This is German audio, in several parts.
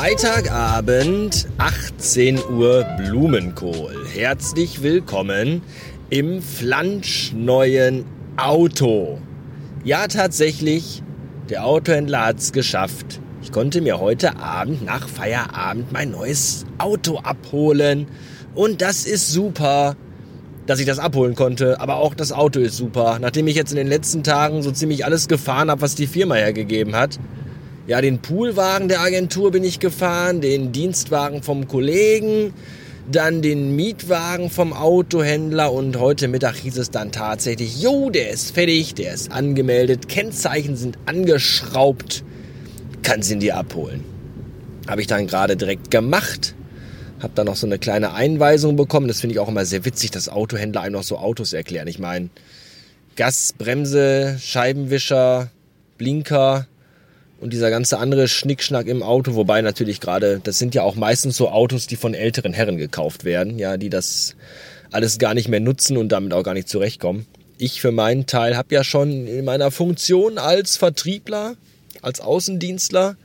Freitagabend, 18 Uhr Blumenkohl. Herzlich willkommen im flanschneuen Auto. Ja, tatsächlich, der Autohändler hat's geschafft. Ich konnte mir heute Abend nach Feierabend mein neues Auto abholen. Und das ist super, dass ich das abholen konnte. Aber auch das Auto ist super. Nachdem ich jetzt in den letzten Tagen so ziemlich alles gefahren habe, was die Firma hergegeben hat, ja, den Poolwagen der Agentur bin ich gefahren, den Dienstwagen vom Kollegen, dann den Mietwagen vom Autohändler und heute Mittag hieß es dann tatsächlich, jo, der ist fertig, der ist angemeldet, Kennzeichen sind angeschraubt, kannst ihn dir abholen. Habe ich dann gerade direkt gemacht, habe dann noch so eine kleine Einweisung bekommen, das finde ich auch immer sehr witzig, dass Autohändler einem noch so Autos erklären. Ich meine, Gas, Bremse, Scheibenwischer, Blinker, und dieser ganze andere Schnickschnack im Auto, wobei natürlich gerade, das sind ja auch meistens so Autos, die von älteren Herren gekauft werden, ja, die das alles gar nicht mehr nutzen und damit auch gar nicht zurechtkommen. Ich für meinen Teil habe ja schon in meiner Funktion als Vertriebler, als Außendienstler,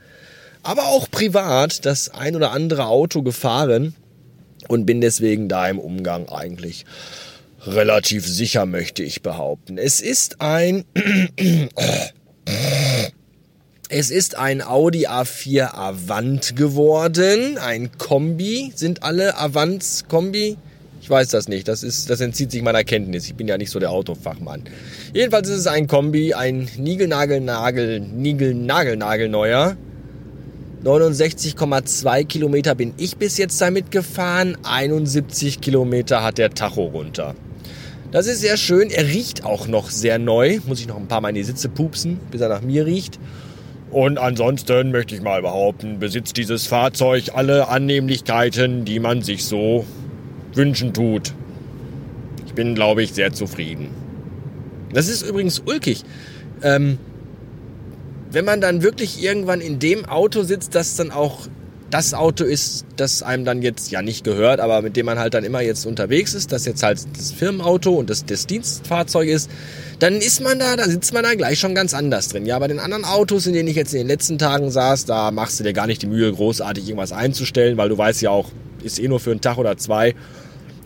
aber auch privat das ein oder andere Auto gefahren und bin deswegen da im Umgang eigentlich relativ sicher, möchte ich behaupten. Es ist ein Es ist ein Audi A4 Avant geworden, ein Kombi. Sind alle Avants Kombi? Ich weiß das nicht. Das ist, das entzieht sich meiner Kenntnis. Ich bin ja nicht so der Autofachmann. Jedenfalls ist es ein Kombi, ein Nigelnagel-Nagel, Nigel-Nagel-Nagel-Neuer. 69,2 Kilometer bin ich bis jetzt damit gefahren. 71 Kilometer hat der Tacho runter. Das ist sehr schön. Er riecht auch noch sehr neu. Muss ich noch ein paar Mal in die Sitze pupsen, bis er nach mir riecht. Und ansonsten möchte ich mal behaupten, besitzt dieses Fahrzeug alle Annehmlichkeiten, die man sich so wünschen tut. Ich bin, glaube ich, sehr zufrieden. Das ist übrigens ulkig. Ähm, wenn man dann wirklich irgendwann in dem Auto sitzt, das dann auch das Auto ist, das einem dann jetzt ja nicht gehört, aber mit dem man halt dann immer jetzt unterwegs ist, das jetzt halt das Firmenauto und das, das Dienstfahrzeug ist, dann ist man da, da sitzt man da gleich schon ganz anders drin. Ja, bei den anderen Autos, in denen ich jetzt in den letzten Tagen saß, da machst du dir gar nicht die Mühe, großartig irgendwas einzustellen, weil du weißt ja auch, ist eh nur für einen Tag oder zwei.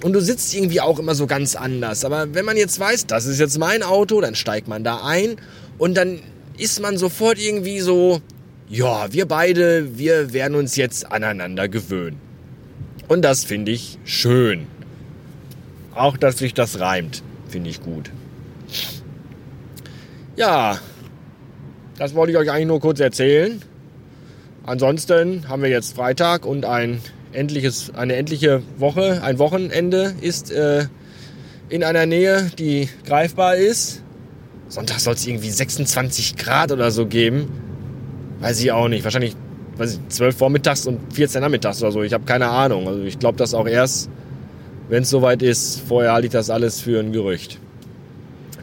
Und du sitzt irgendwie auch immer so ganz anders. Aber wenn man jetzt weiß, das ist jetzt mein Auto, dann steigt man da ein und dann ist man sofort irgendwie so, ja, wir beide, wir werden uns jetzt aneinander gewöhnen. Und das finde ich schön. Auch, dass sich das reimt, finde ich gut. Ja, das wollte ich euch eigentlich nur kurz erzählen. Ansonsten haben wir jetzt Freitag und ein endliches, eine endliche Woche, ein Wochenende ist äh, in einer Nähe, die greifbar ist. Sonntag soll es irgendwie 26 Grad oder so geben. Weiß ich auch nicht. Wahrscheinlich weiß ich, 12 vormittags und 14 nachmittags oder so. Ich habe keine Ahnung. Also ich glaube das auch erst, wenn es soweit ist. Vorher halte ich das alles für ein Gerücht.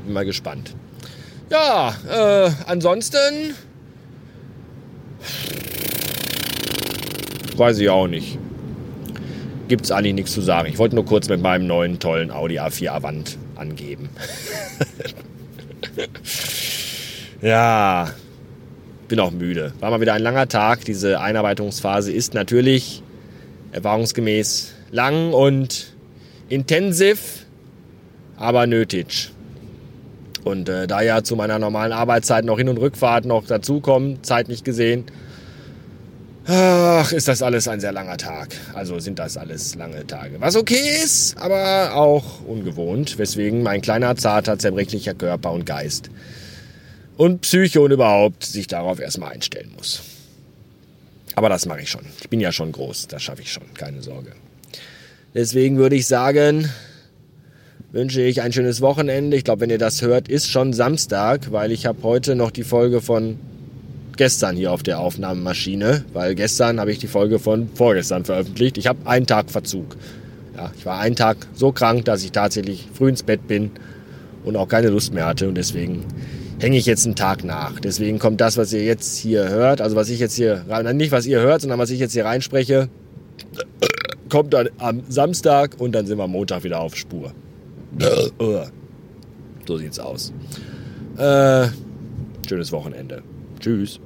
Bin mal gespannt. Ja, äh, ansonsten weiß ich auch nicht. Gibt's eigentlich nichts zu sagen. Ich wollte nur kurz mit meinem neuen tollen Audi A4 Avant angeben. ja, bin auch müde. War mal wieder ein langer Tag. Diese Einarbeitungsphase ist natürlich erfahrungsgemäß lang und intensiv, aber nötig. Und äh, da ja zu meiner normalen Arbeitszeit noch Hin- und Rückfahrt noch dazukommen, zeitlich gesehen, ach, ist das alles ein sehr langer Tag. Also sind das alles lange Tage. Was okay ist, aber auch ungewohnt, weswegen mein kleiner, zarter, zerbrechlicher Körper und Geist und Psyche und überhaupt sich darauf erstmal einstellen muss. Aber das mache ich schon. Ich bin ja schon groß, das schaffe ich schon, keine Sorge. Deswegen würde ich sagen, wünsche ich ein schönes Wochenende. Ich glaube, wenn ihr das hört, ist schon Samstag, weil ich habe heute noch die Folge von gestern hier auf der Aufnahmemaschine, weil gestern habe ich die Folge von vorgestern veröffentlicht. Ich habe einen Tag Verzug. Ja, ich war einen Tag so krank, dass ich tatsächlich früh ins Bett bin und auch keine Lust mehr hatte und deswegen hänge ich jetzt einen Tag nach. Deswegen kommt das, was ihr jetzt hier hört, also was ich jetzt hier, nicht was ihr hört, sondern was ich jetzt hier reinspreche, kommt dann am Samstag und dann sind wir Montag wieder auf Spur. So sieht's aus. Äh, schönes Wochenende. Tschüss.